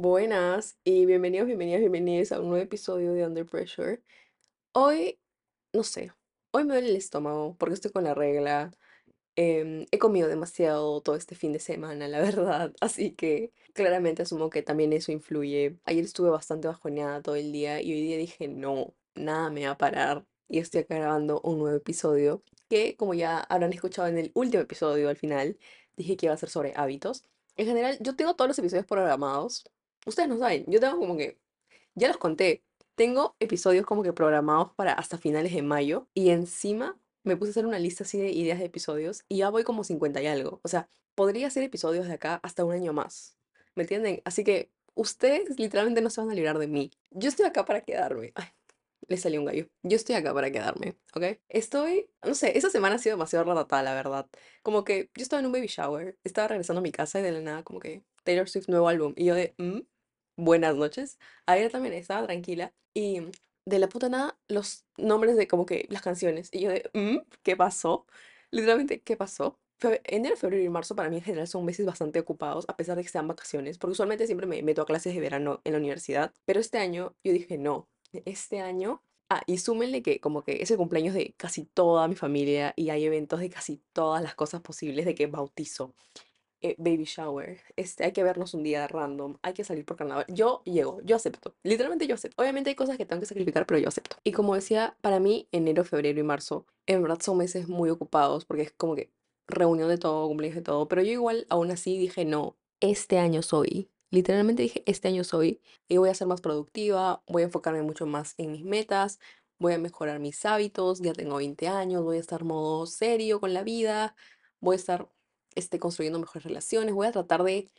Buenas y bienvenidos, bienvenidas, bienvenidos a un nuevo episodio de Under Pressure. Hoy, no sé, hoy me duele el estómago porque estoy con la regla. em, he comido demasiado todo este fin de semana, la verdad, así que claramente asumo que también eso influye. Ayer estuve bastante bajoneada todo el día y hoy día dije, no, nada me va a parar y estoy acá grabando un nuevo episodio que, como ya habrán escuchado en el último episodio al final, dije que iba a ser sobre hábitos. En general, yo tengo todos los episodios programados. Ustedes no saben, yo tengo como que ya los conté. Tengo episodios como que programados para hasta finales de mayo y encima me puse a hacer una lista así de ideas de episodios y ya voy como 50 y algo. O sea, podría hacer episodios de acá hasta un año más. ¿Me entienden? Así que ustedes literalmente no se van a librar de mí. Yo estoy acá para quedarme. Ay, le salió un gallo. Yo estoy acá para quedarme, ¿ok? Estoy, no sé, esa semana ha sido demasiado ratata, la verdad. Como que yo estaba en un baby shower, estaba regresando a mi casa y de la nada como que Taylor Swift nuevo álbum y yo de, "Mm, buenas noches. Ayer también estaba tranquila y de la puta nada los nombres de como que las canciones. Y yo de, "Mm, ¿qué pasó? Literalmente, ¿qué pasó? Fe- enero, febrero y marzo para mí en general son meses bastante ocupados, a pesar de que sean vacaciones, porque usualmente siempre me meto a clases de verano en la universidad, pero este año yo dije, no, este año... Ah, y súmenle que como que es el cumpleaños de casi toda mi familia y hay eventos de casi todas las cosas posibles, de que bautizo, eh, baby shower, este, hay que vernos un día random, hay que salir por carnaval. Yo llego, yo acepto, literalmente yo acepto. Obviamente hay cosas que tengo que sacrificar, pero yo acepto. Y como decía, para mí enero, febrero y marzo, en verdad son meses muy ocupados porque es como que reunión de todo, cumpleaños de todo, pero yo igual aún así dije, no, este año soy. Literalmente dije, este año soy y voy a ser más productiva, voy a enfocarme mucho más en mis metas, voy a mejorar mis hábitos, ya tengo 20 años, voy a estar modo serio con la vida, voy a estar esté construyendo mejores relaciones, voy a tratar de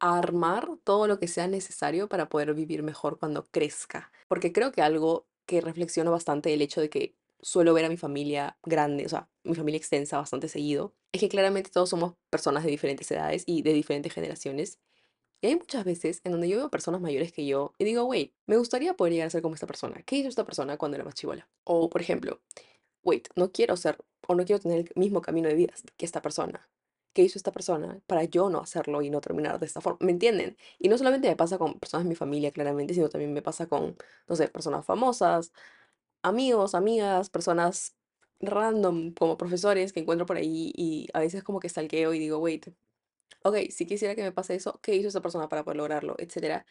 armar todo lo que sea necesario para poder vivir mejor cuando crezca. Porque creo que algo que reflexiono bastante el hecho de que suelo ver a mi familia grande, o sea, mi familia extensa bastante seguido, es que claramente todos somos personas de diferentes edades y de diferentes generaciones. Y hay muchas veces en donde yo veo personas mayores que yo y digo, wait, me gustaría poder llegar a ser como esta persona. ¿Qué hizo esta persona cuando era más chivola? O, por ejemplo, wait, no quiero ser o no quiero tener el mismo camino de vida que esta persona. ¿Qué hizo esta persona para yo no hacerlo y no terminar de esta forma? ¿Me entienden? Y no solamente me pasa con personas de mi familia, claramente, sino también me pasa con, no sé, personas famosas, amigos, amigas, personas random, como profesores que encuentro por ahí y a veces como que stalkeo y digo, wait, ok, si quisiera que me pase eso, ¿qué hizo esa persona para poder lograrlo? Etcétera.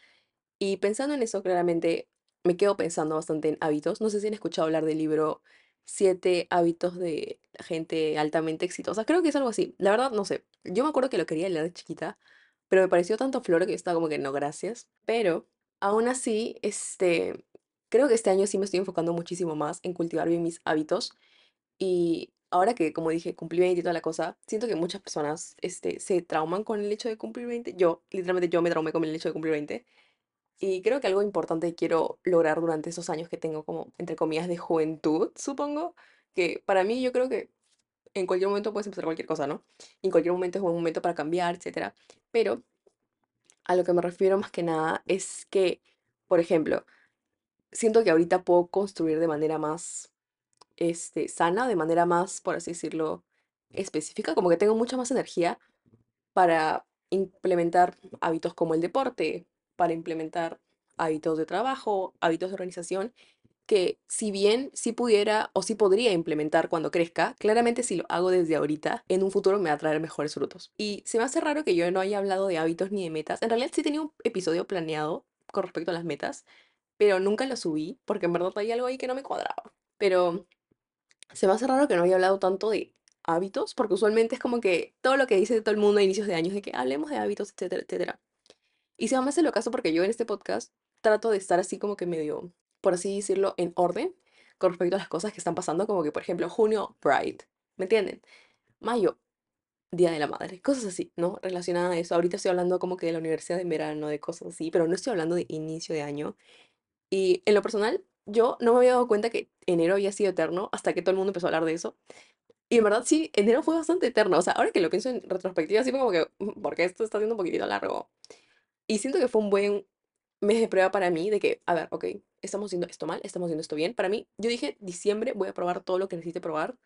Y pensando en eso, claramente me quedo pensando bastante en hábitos. No sé si han escuchado hablar del libro Siete hábitos de gente altamente exitosa. Creo que es algo así. La verdad, no sé. Yo me acuerdo que lo quería leer de chiquita, pero me pareció tanto floro que yo estaba como que no, gracias. Pero aún así, este, creo que este año sí me estoy enfocando muchísimo más en cultivar bien mis hábitos. Y ahora que, como dije, cumplí 20 y toda la cosa, siento que muchas personas, este, se trauman con el hecho de cumplir 20. Yo, literalmente, yo me traumé con el hecho de cumplir 20. Y creo que algo importante que quiero lograr durante esos años que tengo como, entre comillas, de juventud, supongo, que para mí yo creo que en cualquier momento puedes empezar cualquier cosa, ¿no? Y en cualquier momento es un momento para cambiar, etcétera. Pero a lo que me refiero más que nada es que, por ejemplo, siento que ahorita puedo construir de manera más, este, sana, de manera más, por así decirlo, específica, como que tengo mucha más energía para implementar hábitos como el deporte, para implementar hábitos de trabajo, hábitos de organización, que si bien sí pudiera o sí podría implementar cuando crezca, claramente si lo hago desde ahorita, en un futuro me va a traer mejores frutos. Y se me hace raro que yo no haya hablado de hábitos ni de metas. En realidad sí tenía un episodio planeado con respecto a las metas, pero nunca lo subí porque en verdad hay algo ahí que no me cuadraba. Pero se me hace raro que no haya hablado tanto de hábitos, porque usualmente es como que todo lo que dice todo el mundo a inicios de años, de que hablemos de hábitos, etcétera, etcétera. Y se me hace lo caso porque yo en este podcast trato de estar así como que medio, por así decirlo, en orden con respecto a las cosas que están pasando, como que por ejemplo junio, Pride, ¿me entienden? Mayo, Día de la Madre, cosas así, ¿no? Relacionadas a eso. Ahorita estoy hablando como que de la universidad en verano, de cosas así, pero no estoy hablando de inicio de año. Y en lo personal, yo no me había dado cuenta que enero había sido eterno hasta que todo el mundo empezó a hablar de eso. Y en verdad sí, enero fue bastante eterno. O sea, ahora que lo pienso en retrospectiva, así como que, "Mm, porque esto está siendo un poquitito largo? Y siento que fue un buen mes de prueba para mí de que, a ver, ok, estamos haciendo esto mal, estamos haciendo esto bien. Para mí, yo dije, diciembre voy a probar todo lo que necesite probar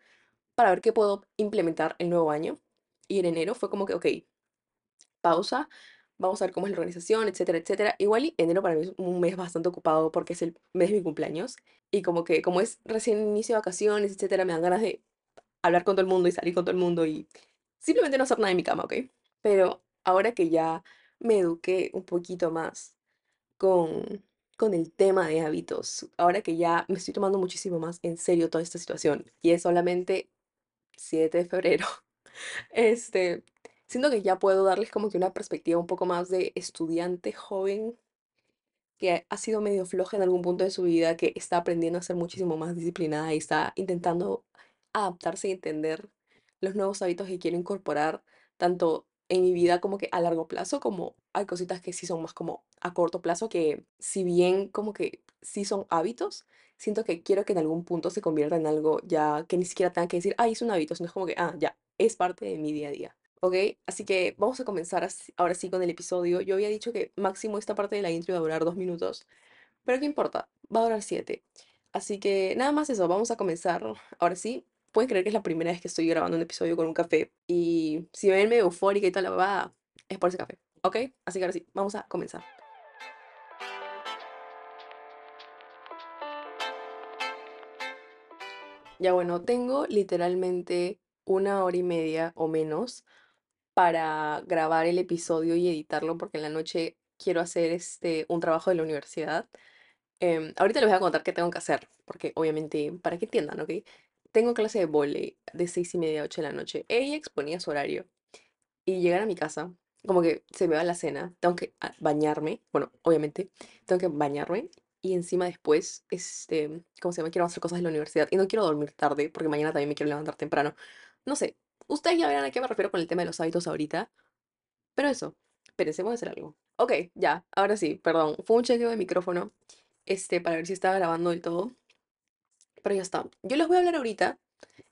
para ver qué puedo implementar el nuevo año. Y en enero fue como que, ok, pausa, vamos a ver cómo es la organización, etcétera, etcétera. Igual y enero para mí es un mes bastante ocupado porque es el mes de mi cumpleaños y como que como es recién inicio de vacaciones, etcétera, me dan ganas de hablar con todo el mundo y salir con todo el mundo y simplemente no hacer nada en mi cama, ¿ok? Pero ahora que ya me eduqué un poquito más con, con el tema de hábitos, ahora que ya me estoy tomando muchísimo más en serio toda esta situación y es solamente 7 de febrero, este, siento que ya puedo darles como que una perspectiva un poco más de estudiante joven que ha sido medio floja en algún punto de su vida, que está aprendiendo a ser muchísimo más disciplinada y está intentando adaptarse y entender los nuevos hábitos que quiero incorporar, tanto en mi vida como que a largo plazo, como hay cositas que sí son más como a corto plazo, que si bien como que sí son hábitos, siento que quiero que en algún punto se convierta en algo ya que ni siquiera tenga que decir, ah, es un hábito, sino es como que, ah, ya, es parte de mi día a día. ¿Ok? Así que vamos a comenzar así- ahora sí con el episodio. Yo había dicho que máximo esta parte de la intro iba a durar dos minutos, pero ¿qué importa? Va a durar siete. Así que nada más eso, vamos a comenzar. Ahora sí, pueden creer que es la primera vez que estoy grabando un episodio con un café. Y si me ven medio eufórica y toda la babada, es por ese café. ¿Ok? Así que ahora sí, vamos a comenzar. Ya bueno, tengo literalmente una hora y media o menos para grabar el episodio y editarlo porque en la noche quiero hacer este un trabajo de la universidad. Em, ahorita les voy a contar qué tengo que hacer, porque obviamente, para que entiendan, ¿ok? Tengo clase de vóley de seis y media a 8 de la noche. Ella exponía su horario y llegar a mi casa, como que se me va la cena, tengo que ah, bañarme, bueno, obviamente, tengo que bañarme y encima después, este, ¿cómo se llama? Quiero hacer cosas de la universidad y no quiero dormir tarde porque mañana también me quiero levantar temprano. No sé, ustedes ya verán a qué me refiero con el tema de los hábitos ahorita, pero eso, pensemos en hacer algo. Ok, ya, ahora sí, perdón, fue un chequeo de micrófono, este, para ver si estaba grabando del todo, pero ya está. Yo les voy a hablar ahorita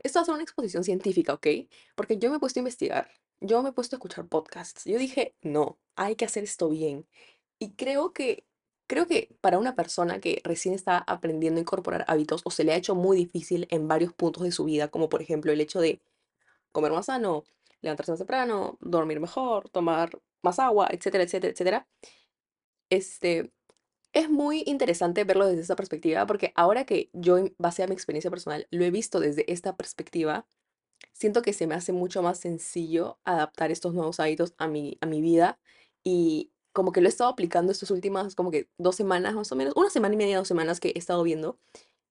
esto va a ser una exposición científica, ¿ok? Porque yo me he puesto a investigar, yo me he puesto a escuchar podcasts. Yo dije, no, hay que hacer esto bien. Y creo que, creo que para una persona que recién está aprendiendo a incorporar hábitos o se le ha hecho muy difícil en varios puntos de su vida, como por ejemplo el hecho de comer más sano, levantarse más temprano, dormir mejor, tomar más agua, etcétera, etcétera, etcétera, este, es muy interesante verlo desde esa perspectiva porque ahora que yo, en base a mi experiencia personal, lo he visto desde esta perspectiva, siento que se me hace mucho más sencillo adaptar estos nuevos hábitos a mi, a mi vida y como que lo he estado aplicando estas últimas como que dos semanas más o menos, una semana y media, dos semanas que he estado viendo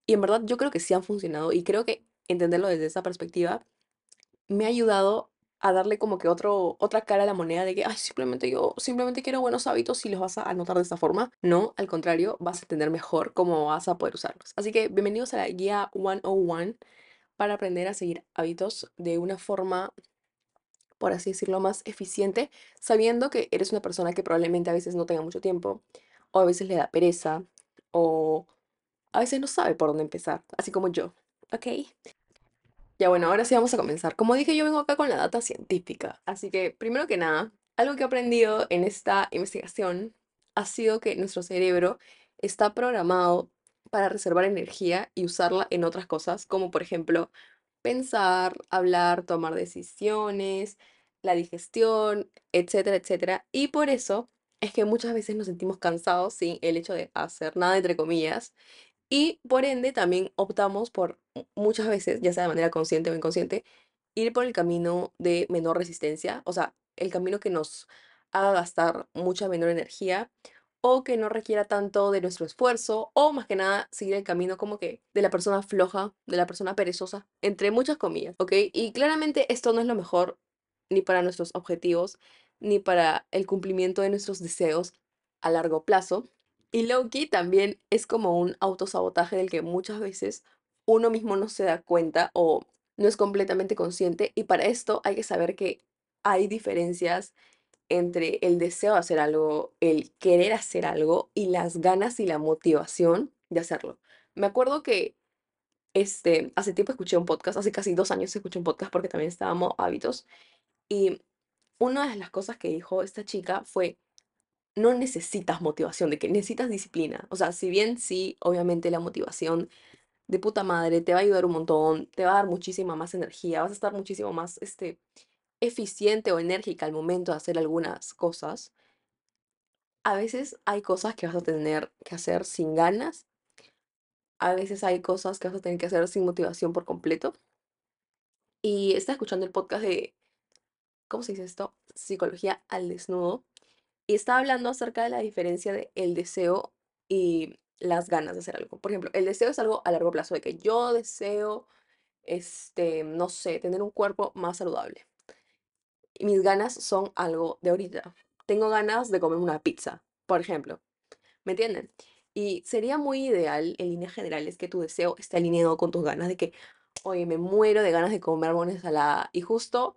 y en verdad yo creo que sí han funcionado y creo que entenderlo desde esa perspectiva me ha ayudado a darle como que otro, otra cara a la moneda de que, ay, simplemente yo simplemente quiero buenos hábitos y los vas a anotar de esta forma. No, al contrario, vas a entender mejor cómo vas a poder usarlos. Así que bienvenidos a la guía 101 para aprender a seguir hábitos de una forma, por así decirlo, más eficiente, sabiendo que eres una persona que probablemente a veces no tenga mucho tiempo, o a veces le da pereza, o a veces no sabe por dónde empezar, así como yo, ¿ok? Ya bueno, ahora sí vamos a comenzar. Como dije, yo vengo acá con la data científica, así que primero que nada, algo que he aprendido en esta investigación ha sido que nuestro cerebro está programado para reservar energía y usarla en otras cosas, como por ejemplo pensar, hablar, tomar decisiones, la digestión, etcétera, etcétera. Y por eso es que muchas veces nos sentimos cansados sin el hecho de hacer nada, entre comillas, y por ende también optamos por mu- muchas veces, ya sea de manera consciente o inconsciente, ir por el camino de menor resistencia, o sea, el camino que nos haga gastar mucha menor energía o que no requiera tanto de nuestro esfuerzo o más que nada seguir el camino como que de la persona floja, de la persona perezosa, entre muchas comillas, ¿ok? Y claramente esto no es lo mejor ni para nuestros objetivos, ni para el cumplimiento de nuestros deseos a largo plazo. Y Loki también es como un autosabotaje del que muchas veces uno mismo no se da cuenta o no es completamente consciente. Y para esto hay que saber que hay diferencias entre el deseo de hacer algo, el querer hacer algo y las ganas y la motivación de hacerlo. Me acuerdo que este, hace tiempo escuché un podcast, hace casi dos años escuché un podcast porque también estábamos hábitos. Y una de las cosas que dijo esta chica fue no necesitas motivación, de que necesitas disciplina. O sea, si bien sí, obviamente la motivación de puta madre te va a ayudar un montón, te va a dar muchísima más energía, vas a estar muchísimo más este, eficiente o enérgica al momento de hacer algunas cosas. a veces hay cosas que vas a tener que hacer sin ganas, a veces hay cosas que vas a tener que hacer sin motivación por completo. Y estaba escuchando el podcast de, ¿cómo se dice esto? Psicología al desnudo. Y estaba hablando acerca de la diferencia de el deseo y las ganas de hacer algo. Por ejemplo, el deseo es algo a largo plazo, de que yo deseo, este, no sé, tener un cuerpo más saludable. Y mis ganas son algo de ahorita. Tengo ganas de comer una pizza, por ejemplo. ¿Me entienden? Y sería muy ideal, en líneas generales, que tu deseo esté alineado con tus ganas, de que, oye, me muero de ganas de comer una ensalada y justo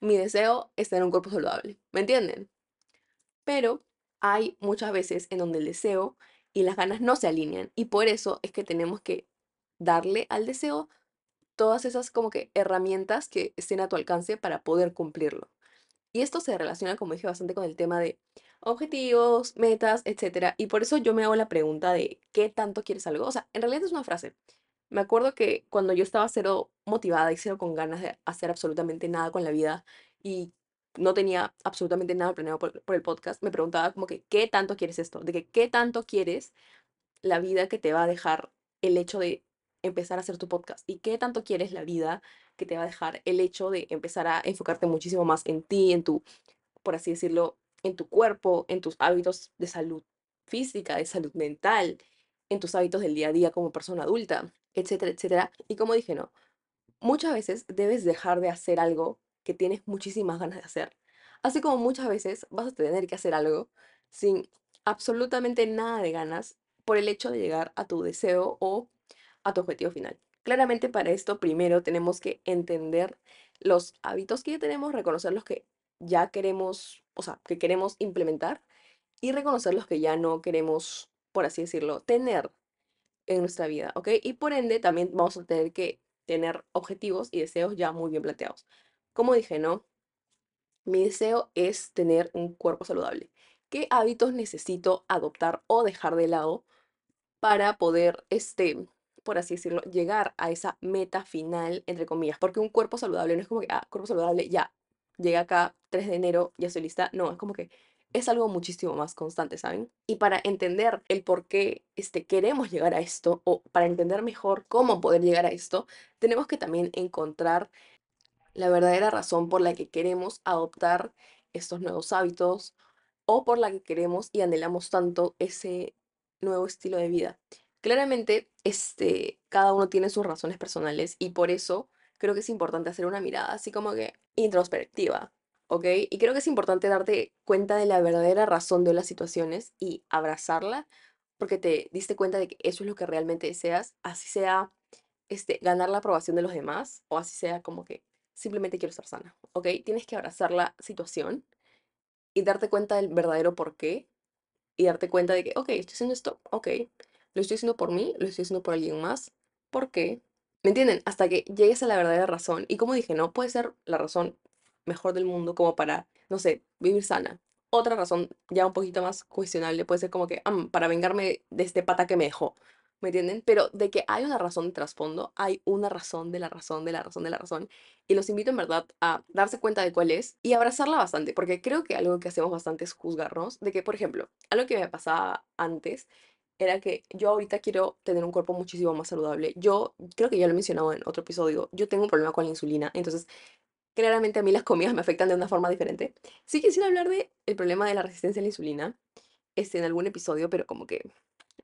mi deseo es tener un cuerpo saludable. ¿Me entienden? Pero hay muchas veces en donde el deseo y las ganas no se alinean y por eso es que tenemos que darle al deseo todas esas como que herramientas que estén a tu alcance para poder cumplirlo. Y esto se relaciona, como dije, bastante con el tema de objetivos, metas, etcétera. Y por eso yo me hago la pregunta de ¿qué tanto quieres algo? O sea, en realidad es una frase. Me acuerdo que cuando yo estaba cero motivada y cero con ganas de hacer absolutamente nada con la vida y no tenía absolutamente nada planeado por, el podcast, me preguntaba como que ¿qué tanto quieres esto? De que ¿qué tanto quieres la vida que te va a dejar el hecho de empezar a hacer tu podcast? ¿Y qué tanto quieres la vida que te va a dejar el hecho de empezar a enfocarte muchísimo más en ti, en tu, por así decirlo, en tu cuerpo, en tus hábitos de salud física, de salud mental, en tus hábitos del día a día como persona adulta, etcétera, etcétera? Y como dije, no, muchas veces debes dejar de hacer algo que tienes muchísimas ganas de hacer. Así como muchas veces vas a tener que hacer algo sin absolutamente nada de ganas por el hecho de llegar a tu deseo o a tu objetivo final. Claramente para esto primero tenemos que entender los hábitos que ya tenemos, reconocer los que ya queremos, o sea, que queremos implementar y reconocer los que ya no queremos, por así decirlo, tener en nuestra vida, ¿ok? Y por ende también vamos a tener que tener objetivos y deseos ya muy bien planteados. Como dije, ¿no? Mi deseo es tener un cuerpo saludable. ¿Qué hábitos necesito adoptar o dejar de lado para poder, este, por así decirlo, llegar a esa meta final, entre comillas? Porque un cuerpo saludable no es como que, ah, cuerpo saludable, ya, llega acá 3 de enero, ya estoy lista. No, es como que es algo muchísimo más constante, ¿saben? Y para entender el por qué este, queremos llegar a esto, o para entender mejor cómo poder llegar a esto, tenemos que también encontrar la verdadera razón por la que queremos adoptar estos nuevos hábitos o por la que queremos y anhelamos tanto ese nuevo estilo de vida. Claramente, este, cada uno tiene sus razones personales y por eso creo que es importante hacer una mirada así como que introspectiva, ¿ok? Y creo que es importante darte cuenta de la verdadera razón de las situaciones y abrazarla porque te diste cuenta de que eso es lo que realmente deseas, así sea este, ganar la aprobación de los demás o así sea como que simplemente quiero estar sana, ¿ok? Tienes que abrazar la situación y darte cuenta del verdadero por qué y darte cuenta de que, ok, estoy haciendo esto, ok, lo estoy haciendo por mí, lo estoy haciendo por alguien más, ¿por qué? ¿Me entienden? Hasta que llegues a la verdadera razón. Y como dije, no puede ser la razón mejor del mundo como para, no sé, vivir sana. Otra razón ya un poquito más cuestionable puede ser como que, "Am, para vengarme de este pata que me dejó. ¿Me entienden? Pero de que hay una razón de trasfondo, hay una razón de la razón, de la razón, de la razón. Y los invito en verdad a darse cuenta de cuál es y abrazarla bastante, porque creo que algo que hacemos bastante es juzgarnos. De que, por ejemplo, algo que me pasaba antes era que yo ahorita quiero tener un cuerpo muchísimo más saludable. Yo creo que ya lo he mencionado en otro episodio, yo tengo un problema con la insulina, entonces claramente a mí las comidas me afectan de una forma diferente. Sí quisiera hablar de el problema de la resistencia a la insulina este, en algún episodio, pero como que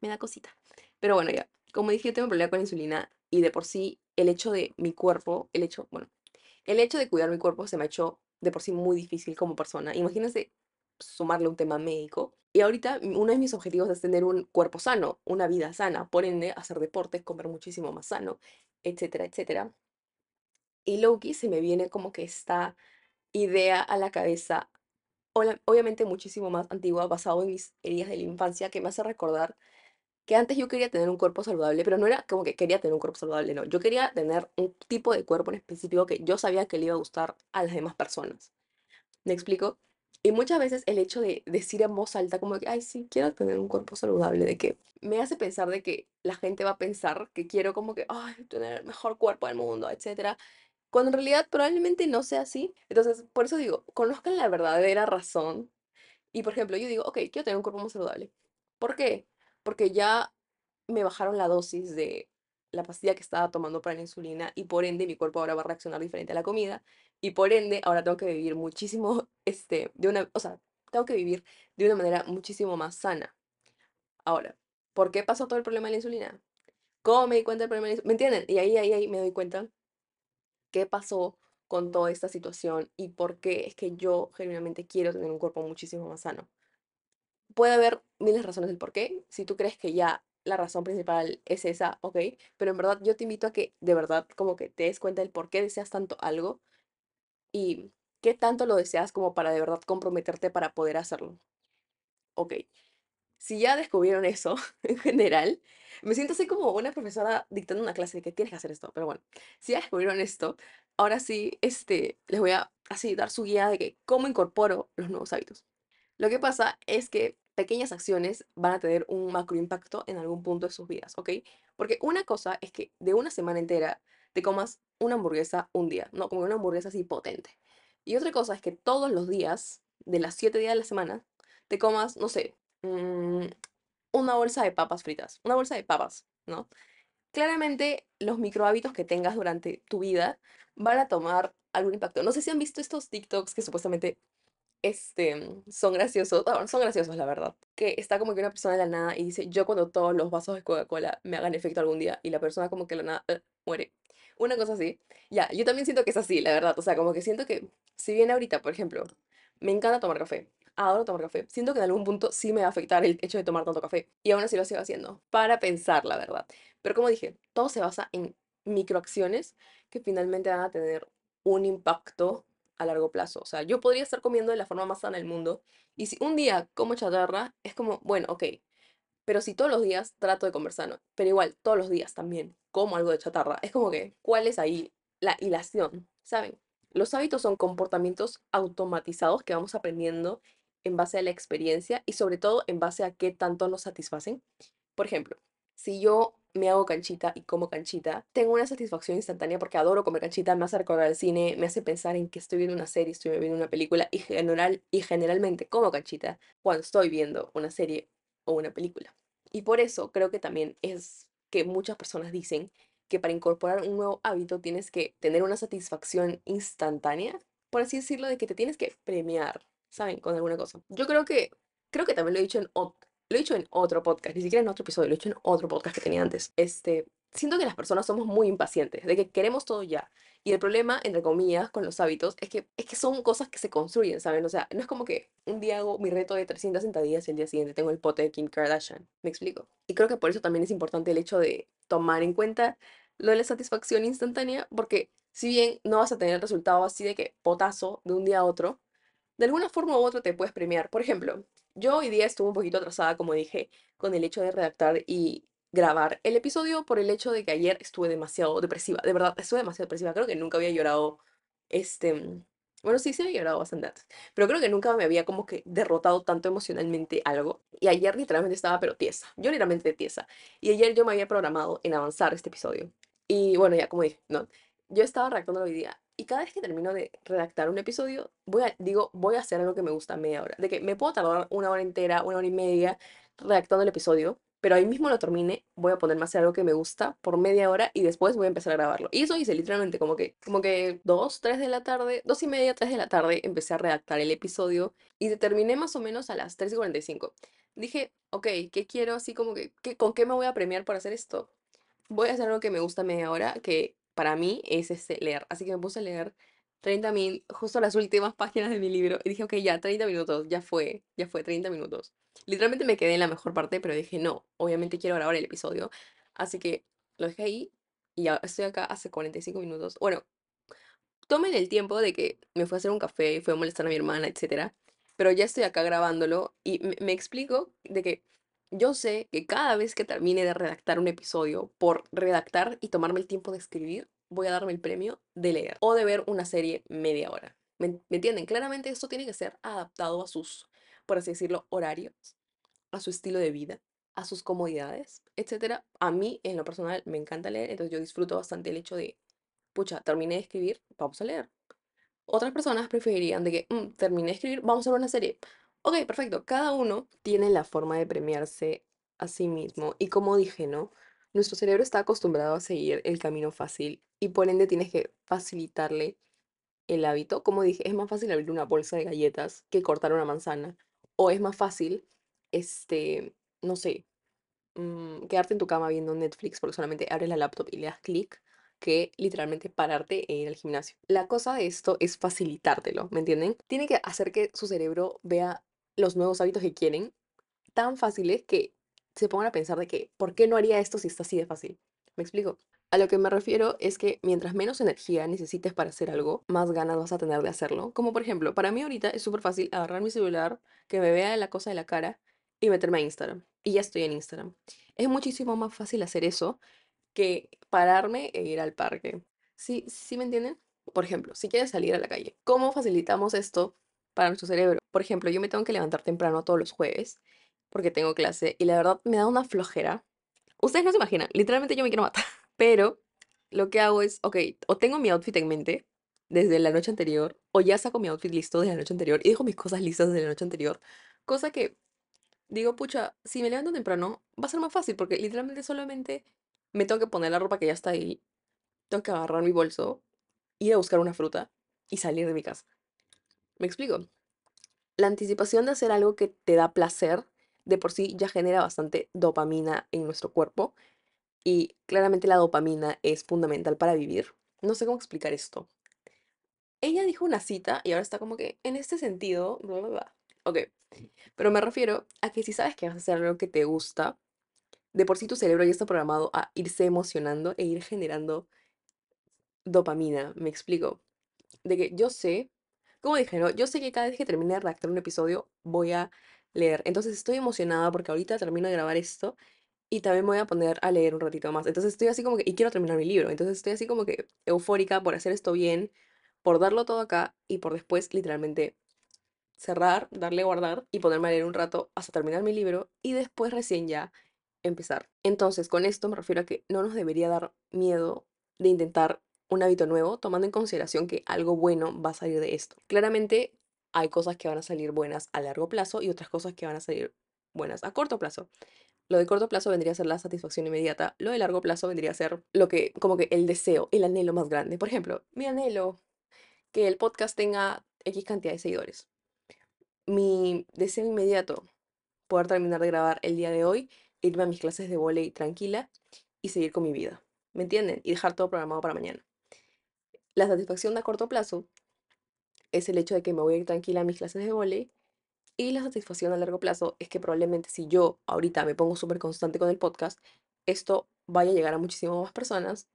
me da cosita. Pero bueno, ya, como dije, yo tengo problema con la insulina y de por sí el hecho de mi cuerpo, el hecho, bueno, el hecho de cuidar mi cuerpo se me ha hecho de por sí muy difícil como persona. Imagínense sumarle un tema médico. Y ahorita uno de mis objetivos es tener un cuerpo sano, una vida sana, por ende, hacer deporte, comer muchísimo más sano, etcétera, etcétera. Y Loki se me viene como que esta idea a la cabeza, obviamente muchísimo más antigua, basado en mis heridas de la infancia, que me hace recordar que antes yo quería tener un cuerpo saludable, pero no era como que quería tener un cuerpo saludable, no. Yo quería tener un tipo de cuerpo en específico que yo sabía que le iba a gustar a las demás personas. ¿Me explico? Y muchas veces el hecho de decir en voz alta como que, ay, sí, quiero tener un cuerpo saludable, de que me hace pensar de que la gente va a pensar que quiero como que, ay, tener el mejor cuerpo del mundo, etcétera, cuando en realidad probablemente no sea así. Entonces, por eso digo, conozcan la verdadera razón Y por ejemplo, yo digo, ok, quiero tener un cuerpo más saludable. ¿Por qué? Porque ya me bajaron la dosis de la pastilla que estaba tomando para la insulina y por ende mi cuerpo ahora va a reaccionar diferente a la comida y por ende ahora tengo que vivir muchísimo, este, de una, o sea, tengo que vivir de una manera muchísimo más sana. Ahora, ¿por qué pasó todo el problema de la insulina? ¿Cómo me di cuenta del problema de la insulina? ¿Me entienden? Y ahí, ahí, ahí me doy cuenta qué pasó con toda esta situación y por qué es que yo genuinamente quiero tener un cuerpo muchísimo más sano. Puede haber miles de razones del por qué. Si tú crees que ya la razón principal es esa, ok, pero en verdad yo te invito a que de verdad como que te des cuenta del por qué deseas tanto algo y qué tanto lo deseas como para de verdad comprometerte para poder hacerlo. Ok, si ya descubrieron eso en general, me siento así como una profesora dictando una clase de que tienes que hacer esto, pero bueno, si ya descubrieron esto, ahora sí, este, les voy a así dar su guía de que cómo incorporo los nuevos hábitos. Lo que pasa es que pequeñas acciones van a tener un macro impacto en algún punto de sus vidas, ¿ok? Porque una cosa es que de una semana entera te comas una hamburguesa un día, no como una hamburguesa así potente. Y otra cosa es que todos los días, de las siete días de la semana, te comas, no sé, mm, una bolsa de papas fritas, una bolsa de papas, ¿no? Claramente los micro hábitos que tengas durante tu vida van a tomar algún impacto. No sé si han visto estos TikToks que supuestamente este, son graciosos, son graciosos la verdad, que está como que una persona de la nada y dice, yo cuando todos los vasos de Coca-Cola me hagan efecto algún día y la persona como que de la nada eh, muere. Una cosa así. Ya, yo también siento que es así, la verdad. O sea, como que siento que si bien ahorita, por ejemplo, me encanta tomar café, adoro tomar café, siento que en algún punto sí me va a afectar el hecho de tomar tanto café y aún así lo sigo haciendo para pensar, la verdad. Pero como dije, todo se basa en microacciones que finalmente van a tener un impacto a largo plazo. O sea, yo podría estar comiendo de la forma más sana del mundo y si un día como chatarra, es como, bueno, ok, pero si todos los días trato de comer sano, pero igual todos los días también como algo de chatarra, es como que, ¿cuál es ahí la hilación? ¿Saben? Los hábitos son comportamientos automatizados que vamos aprendiendo en base a la experiencia y sobre todo en base a qué tanto nos satisfacen. Por ejemplo, si yo me hago canchita y como canchita, tengo una satisfacción instantánea porque adoro comer canchita, me hace recordar el cine, me hace pensar en que estoy viendo una serie, estoy viendo una película y, general, y generalmente como canchita cuando estoy viendo una serie o una película. Y por eso creo que también es que muchas personas dicen que para incorporar un nuevo hábito tienes que tener una satisfacción instantánea, por así decirlo, de que te tienes que premiar, ¿saben? Con alguna cosa. Yo creo que, creo que también lo he dicho en, lo he dicho en otro podcast, ni siquiera en otro episodio, lo he dicho en otro podcast que tenía antes. Este, siento que las personas somos muy impacientes, de que queremos todo ya. Y el problema, entre comillas, con los hábitos es que, es que son cosas que se construyen, ¿saben? O sea, no es como que un día hago mi reto de 300 sentadillas y el día siguiente tengo el pote de Kim Kardashian. ¿Me explico? Y creo que por eso también es importante el hecho de tomar en cuenta lo de la satisfacción instantánea, porque si bien no vas a tener el resultado así de que potazo de un día a otro, de alguna forma u otra te puedes premiar. Por ejemplo, yo hoy día estuve un poquito atrasada, como dije, con el hecho de redactar y grabar el episodio por el hecho de que ayer estuve demasiado depresiva. De verdad, estuve demasiado depresiva. Creo que nunca había llorado, este... Bueno, sí, sí había llorado bastante pero creo que nunca me había como que derrotado tanto emocionalmente algo. Y ayer literalmente estaba pero tiesa. Yo literalmente tiesa. Y ayer yo me había programado en avanzar este episodio. Y bueno, ya como dije, ¿no? Yo estaba redactando hoy día y cada vez que termino de redactar un episodio, voy a, digo, voy a hacer algo que me gusta media hora. De que me puedo tardar una hora entera, una hora y media redactando el episodio, pero ahí mismo lo termine, voy a ponerme a hacer algo que me gusta por media hora y después voy a empezar a grabarlo. Y eso hice literalmente como que, como que dos, tres de la tarde, dos y media, tres de la tarde, empecé a redactar el episodio y terminé más o menos a las 3 y 45. Dije, ok, ¿qué quiero? Así como que, ¿qué, ¿con qué me voy a premiar por hacer esto? Voy a hacer algo que me gusta media hora, que para mí es este, leer. Así que me puse a leer 30 mil, justo las últimas páginas de mi libro. Y dije, ok, ya, 30 minutos, ya fue, ya fue, 30 minutos. Literalmente me quedé en la mejor parte, pero dije, no, obviamente quiero grabar el episodio. Así que lo dejé ahí y ya estoy acá hace 45 minutos. Bueno, tomen el tiempo de que me fue a hacer un café, fue a molestar a mi hermana, etcétera. Pero ya estoy acá grabándolo y me explico de que yo sé que cada vez que termine de redactar un episodio, por redactar y tomarme el tiempo de escribir, voy a darme el premio de leer o de ver una serie media hora. ¿Me, entienden? Claramente esto tiene que ser adaptado a sus, por así decirlo, horarios, a su estilo de vida, a sus comodidades, etc. A mí, en lo personal, me encanta leer, entonces yo disfruto bastante el hecho de, pucha, terminé de escribir, vamos a leer. Otras personas preferirían de que, mm, terminé de escribir, vamos a ver una serie. Ok, perfecto. Cada uno tiene la forma de premiarse a sí mismo. Y como dije, ¿no? Nuestro cerebro está acostumbrado a seguir el camino fácil y por ende tienes que facilitarle el hábito. Como dije, es más fácil abrir una bolsa de galletas que cortar una manzana. O es más fácil, este, no sé, mm, quedarte en tu cama viendo Netflix porque solamente abres la laptop y le das clic que literalmente pararte e ir al gimnasio. La cosa de esto es facilitártelo, ¿me entienden? Tiene que hacer que su cerebro vea los nuevos hábitos que quieren tan fáciles que se pongan a pensar de que, ¿por qué no haría esto si está así de fácil? ¿Me explico? A lo que me refiero es que mientras menos energía necesites para hacer algo, más ganas vas a tener de hacerlo. Como por ejemplo, para mí ahorita es súper fácil agarrar mi celular, que me vea la cosa de la cara y meterme a Instagram. Y ya estoy en Instagram. Es muchísimo más fácil hacer eso que pararme e ir al parque. ¿Sí, sí me entienden? Por ejemplo, si quieres salir a la calle, ¿cómo facilitamos esto para nuestro cerebro? Por ejemplo, yo me tengo que levantar temprano todos los jueves porque tengo clase y la verdad me da una flojera. Ustedes no se imaginan, literalmente yo me quiero matar. Pero lo que hago es, ok, o tengo mi outfit en mente desde la noche anterior, o ya saco mi outfit listo desde la noche anterior y dejo mis cosas listas desde la noche anterior. Cosa que digo, pucha, si me levanto temprano, va a ser más fácil porque literalmente solamente me tengo que poner la ropa que ya está ahí, tengo que agarrar mi bolso, ir a buscar una fruta y salir de mi casa. ¿Me explico? La anticipación de hacer algo que te da placer de por sí ya genera bastante dopamina en nuestro cuerpo y claramente la dopamina es fundamental para vivir. No sé cómo explicar esto. Ella dijo una cita y ahora está como que en este sentido, bla, bla, bla. Ok, pero me refiero a que si sabes que vas a hacer algo que te gusta, de por sí tu cerebro ya está programado a irse emocionando e ir generando dopamina, me explico. De que yo sé, como dije. Yo sé que cada vez que termine de redactar un episodio voy a leer. Entonces estoy emocionada porque ahorita termino de grabar esto y también me voy a poner a leer un ratito más. Entonces estoy así como que, y quiero terminar mi libro. Entonces estoy así como que eufórica por hacer esto bien, por darlo todo acá y por después literalmente cerrar, darle a guardar y ponerme a leer un rato hasta terminar mi libro y después recién ya empezar. Entonces, con esto me refiero a que no nos debería dar miedo de intentar un hábito nuevo, tomando en consideración que algo bueno va a salir de esto. Claramente hay cosas que van a salir buenas a largo plazo y otras cosas que van a salir buenas a corto plazo. Lo de corto plazo vendría a ser la satisfacción inmediata, lo de largo plazo vendría a ser lo que, como que el deseo, el anhelo más grande. Por ejemplo, mi anhelo, que el podcast tenga X cantidad de seguidores. Mi deseo inmediato, poder terminar de grabar el día de hoy, irme a mis clases de volei tranquila y seguir con mi vida. ¿Me entienden? Y dejar todo programado para mañana. La satisfacción a corto plazo es el hecho de que me voy a ir tranquila a mis clases de volei y la satisfacción a largo plazo es que probablemente si yo ahorita me pongo súper constante con el podcast, esto vaya a llegar a muchísimas más personas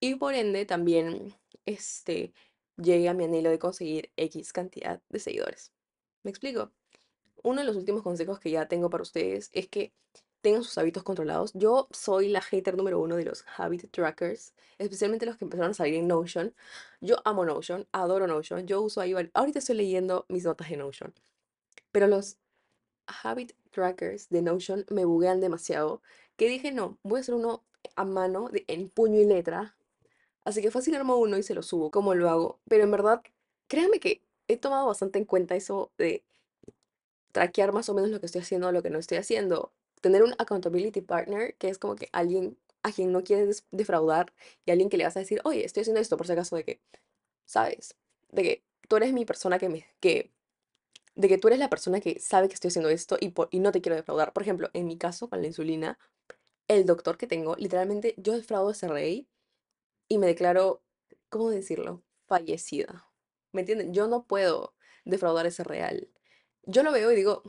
y por ende también este, llegue a mi anhelo de conseguir X cantidad de seguidores. ¿Me explico? Uno de los últimos consejos que ya tengo para ustedes es que tengan sus hábitos controlados. Yo soy la hater número uno de los habit trackers, especialmente los que empezaron a salir en Notion. Yo amo Notion, adoro Notion. Yo uso ahí, ahorita estoy leyendo mis notas en Notion. Pero los habit trackers de Notion me buguean demasiado que dije, no, voy a hacer uno a mano, de, en puño y letra. Así que fácil armo uno y se lo subo, como lo hago. Pero en verdad, créanme que he tomado bastante en cuenta eso de traquear más o menos lo que estoy haciendo o lo que no estoy haciendo. Tener un accountability partner, que es como que alguien a quien no quieres defraudar y alguien que le vas a decir, oye, estoy haciendo esto por si acaso de que, ¿sabes? De que tú eres mi persona que me, que, de que tú eres la persona que sabe que estoy haciendo esto y, por, y no te quiero defraudar. Por ejemplo, en mi caso con la insulina, el doctor que tengo, literalmente yo defraudo a ese rey y me declaro, ¿cómo decirlo? Fallecida. ¿Me entienden? Yo no puedo defraudar ese real. Yo lo veo y digo,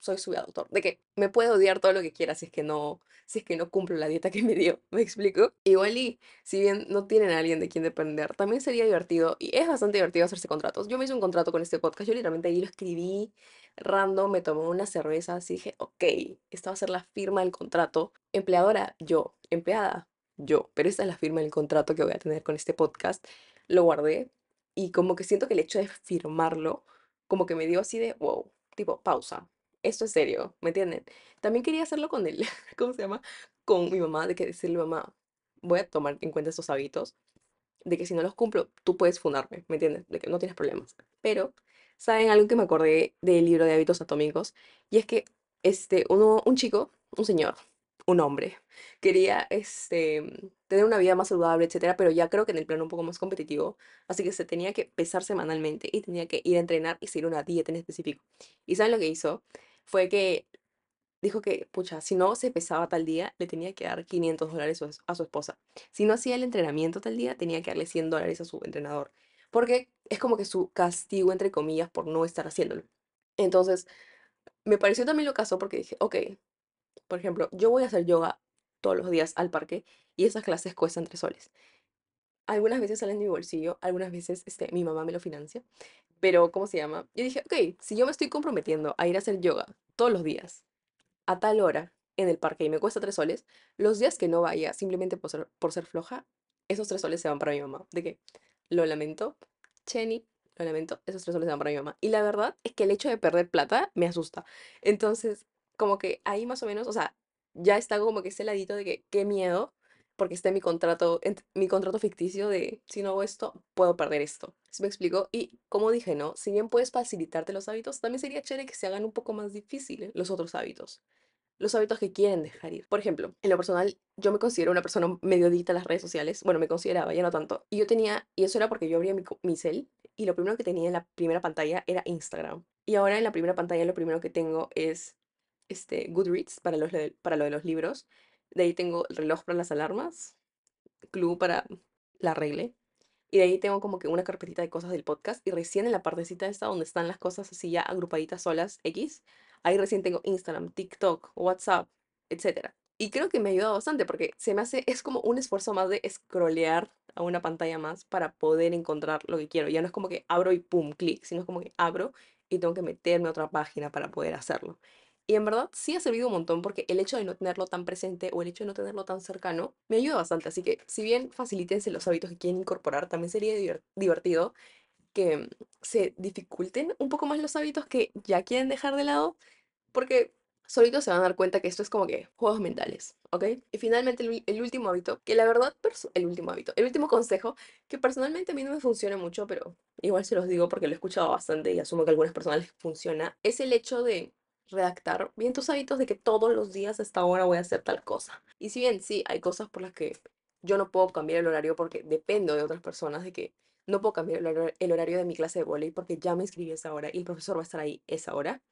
soy su de que me puede odiar todo lo que quiera si es que no, si es que no cumplo la dieta que me dio, ¿me explico? Igual y si bien no tienen a alguien de quien depender, también sería divertido y es bastante divertido hacerse contratos. Yo me hice un contrato con este podcast, yo literalmente ahí lo escribí random, me tomé una cerveza, así dije, ok, esta va a ser la firma del contrato. Empleadora, yo, empleada, yo, pero esta es la firma del contrato que voy a tener con este podcast. Lo guardé y como que siento que el hecho de firmarlo, como que me dio así de, wow, tipo, pausa, esto es serio, ¿me entienden? También quería hacerlo con él, ¿cómo se llama? Con mi mamá, de que decirle, mamá, voy a tomar en cuenta estos hábitos, de que si no los cumplo, tú puedes fundarme, ¿me entiendes? De que no tienes problemas. Pero ¿Saben algo que me acordé del libro de hábitos atómicos? Y es que este, uno, un chico, un señor, un hombre, quería este, tener una vida más saludable, etcétera, pero ya creo que en el plano un poco más competitivo. Así que se tenía que pesar semanalmente y tenía que ir a entrenar y seguir una dieta en específico. ¿Y saben lo que hizo? Fue que dijo que, pucha, si no se pesaba tal día, le tenía que dar 500 dólares a su esposa. Si no hacía el entrenamiento tal día, tenía que darle 100 dólares a su entrenador. Porque es como que su castigo, entre comillas, por no estar haciéndolo. Entonces, me pareció también lo caso porque dije, ok, por ejemplo, yo voy a hacer yoga todos los días al parque y esas clases cuestan 3 soles. Algunas veces salen de mi bolsillo, algunas veces este, mi mamá me lo financia, pero ¿cómo se llama? Yo dije, ok, si yo me estoy comprometiendo a ir a hacer yoga todos los días a tal hora en el parque y me cuesta tres soles, los días que no vaya simplemente por ser, por ser floja, esos tres soles se van para mi mamá. De que lo lamento, Chenny, lo lamento, esos tres soles se van para mi mamá. Y la verdad es que el hecho de perder plata me asusta. Entonces, como que ahí más o menos, o sea, ya está como que ese ladito de que qué miedo, porque está en mi contrato, mi contrato ficticio de si no hago esto, puedo perder esto. ¿Sí me explico? Y como dije, ¿no? Si bien puedes facilitarte los hábitos, también sería chévere que se hagan un poco más difíciles los otros hábitos los hábitos que quieren dejar ir. Por ejemplo, en lo personal, yo me considero una persona medio adicta las redes sociales. Bueno, me consideraba, ya no tanto. Y yo tenía, y eso era porque yo abría mi, mi cel y lo primero que tenía en la primera pantalla era Instagram. Y ahora en la primera pantalla lo primero que tengo es este, Goodreads para, los, para lo de los libros. De ahí tengo el reloj para las alarmas, Clue para la regla. Y de ahí tengo como que una carpetita de cosas del podcast. Y recién en la partecita esta donde están las cosas así ya agrupaditas solas, X, ahí recién tengo Instagram, TikTok, WhatsApp, etcétera. Y creo que me ha ayudado bastante porque se me hace, es como un esfuerzo más de scrollear a una pantalla más para poder encontrar lo que quiero. Ya no es como que abro y pum, clic, sino es como que abro y tengo que meterme a otra página para poder hacerlo. Y en verdad sí ha servido un montón porque el hecho de no tenerlo tan presente o el hecho de no tenerlo tan cercano me ayuda bastante. Así que si bien facilítense los hábitos que quieren incorporar, también sería diver- divertido que se dificulten un poco más los hábitos que ya quieren dejar de lado porque solitos se van a dar cuenta que esto es como que juegos mentales, ¿ok? Y finalmente el, último hábito, que la verdad, el último hábito, el último consejo, que personalmente a mí no me funciona mucho, pero igual se los digo porque lo he escuchado bastante y asumo que a algunas personas les funciona, es el hecho de redactar bien tus hábitos de que todos los días a esta hora voy a hacer tal cosa. Y si bien sí, hay cosas por las que yo no puedo cambiar el horario porque dependo de otras personas, de que no puedo cambiar el horario, de mi clase de vóley porque ya me inscribí a esa hora y el profesor va a estar ahí esa hora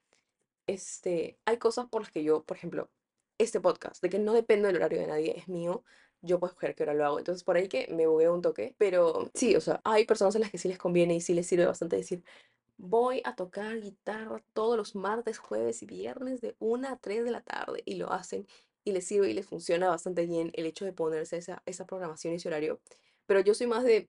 este, hay cosas por las que yo, por ejemplo, este podcast, de que no dependo del horario de nadie, es mío, yo puedo escoger qué hora lo hago. Entonces, por ahí que me voy un toque. Pero sí, o sea, hay personas a las que sí les conviene y sí les sirve bastante decir, voy a tocar guitarra todos los martes, jueves y viernes de una a 3 de la tarde. Y lo hacen y les sirve y les funciona bastante bien el hecho de ponerse esa, esa programación y ese horario. Pero yo soy más de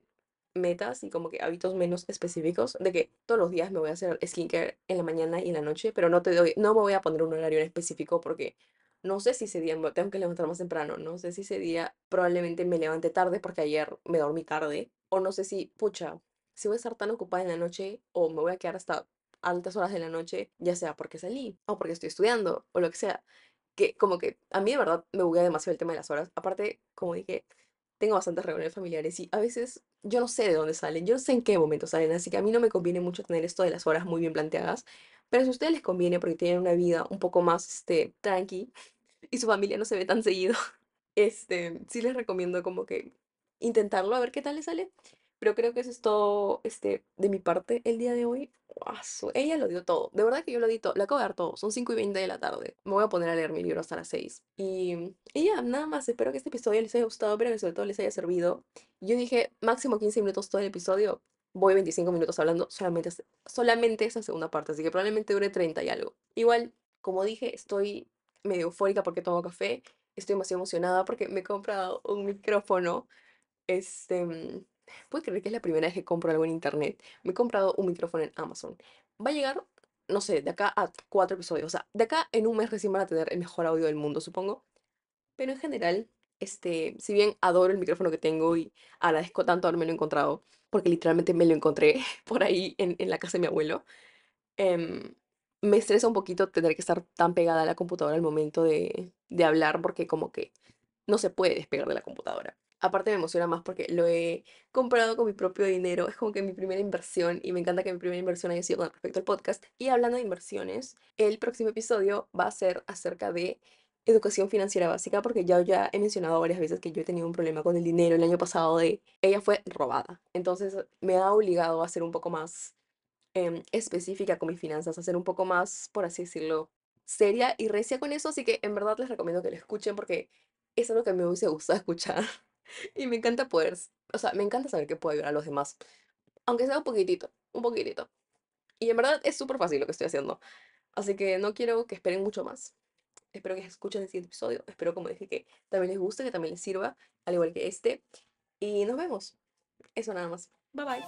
metas y como que hábitos menos específicos, de que todos los días me voy a hacer skincare en la mañana y en la noche, pero no te doy, no me voy a poner un horario en específico porque no sé si ese día tengo que levantar más temprano, no sé si ese día probablemente me levante tarde porque ayer me dormí tarde, o no sé si, pucha, si voy a estar tan ocupada en la noche o me voy a quedar hasta altas horas de la noche, ya sea porque salí o porque estoy estudiando o lo que sea que como que a mí de verdad me buguea demasiado el tema de las horas. Aparte, como dije, tengo bastantes reuniones familiares y a veces yo no sé de dónde salen, yo no sé en qué momento salen, así que a mí no me conviene mucho tener esto de las horas muy bien planteadas. Pero si a ustedes les conviene porque tienen una vida un poco más, este, tranqui y su familia no se ve tan seguido, este, sí les recomiendo como que intentarlo a ver qué tal les sale. Pero creo que eso es todo, este, de mi parte el día de hoy. Guaso, Ella lo dio todo. De verdad que yo lo di todo. Lo acabo de dar todo. Son 5 y 20 de la tarde. Me voy a poner a leer mi libro hasta las 6. Y, y ya, nada más. Espero que este episodio les haya gustado, pero que sobre todo les haya servido. Yo dije máximo 15 minutos todo el episodio. Voy 25 minutos hablando solamente, solamente esa segunda parte. Así que probablemente dure 30 y algo. Igual, como dije, estoy medio eufórica porque tomo café. Estoy demasiado emocionada porque me he comprado un micrófono este, puedo creer que es la primera vez que compro algo en internet. Me he comprado un micrófono en Amazon. Va a llegar, no sé, de acá a cuatro episodios. O sea, de acá en un mes recién van a tener el mejor audio del mundo, supongo. Pero en general, este, si bien adoro el micrófono que tengo y agradezco tanto haberme encontrado, porque literalmente me lo encontré por ahí en, en la casa de mi abuelo, em, me estresa un poquito tener que estar tan pegada a la computadora al momento de, de hablar, porque como que no se puede despegar de la computadora. Aparte me emociona más porque lo he comprado con mi propio dinero. Es como que mi primera inversión y me encanta que mi primera inversión haya sido con respecto al podcast. Y hablando de inversiones, el próximo episodio va a ser acerca de educación financiera básica porque ya, ya he mencionado varias veces que yo he tenido un problema con el dinero el año pasado de ella fue robada. Entonces me ha obligado a ser un poco más em, específica con mis finanzas, a ser un poco más, por así decirlo, seria y recia con eso. Así que en verdad les recomiendo que lo escuchen porque es algo que me hubiese gustado escuchar. Y me encanta poder, o sea, me encanta saber que puedo ayudar a los demás, aunque sea un poquitito, un poquitito. Y en verdad es súper fácil lo que estoy haciendo. Así que no quiero que esperen mucho más. Espero que escuchen el siguiente episodio. Espero, como dije, que también les guste, que también les sirva, al igual que este. Y nos vemos. Eso nada más. Bye bye.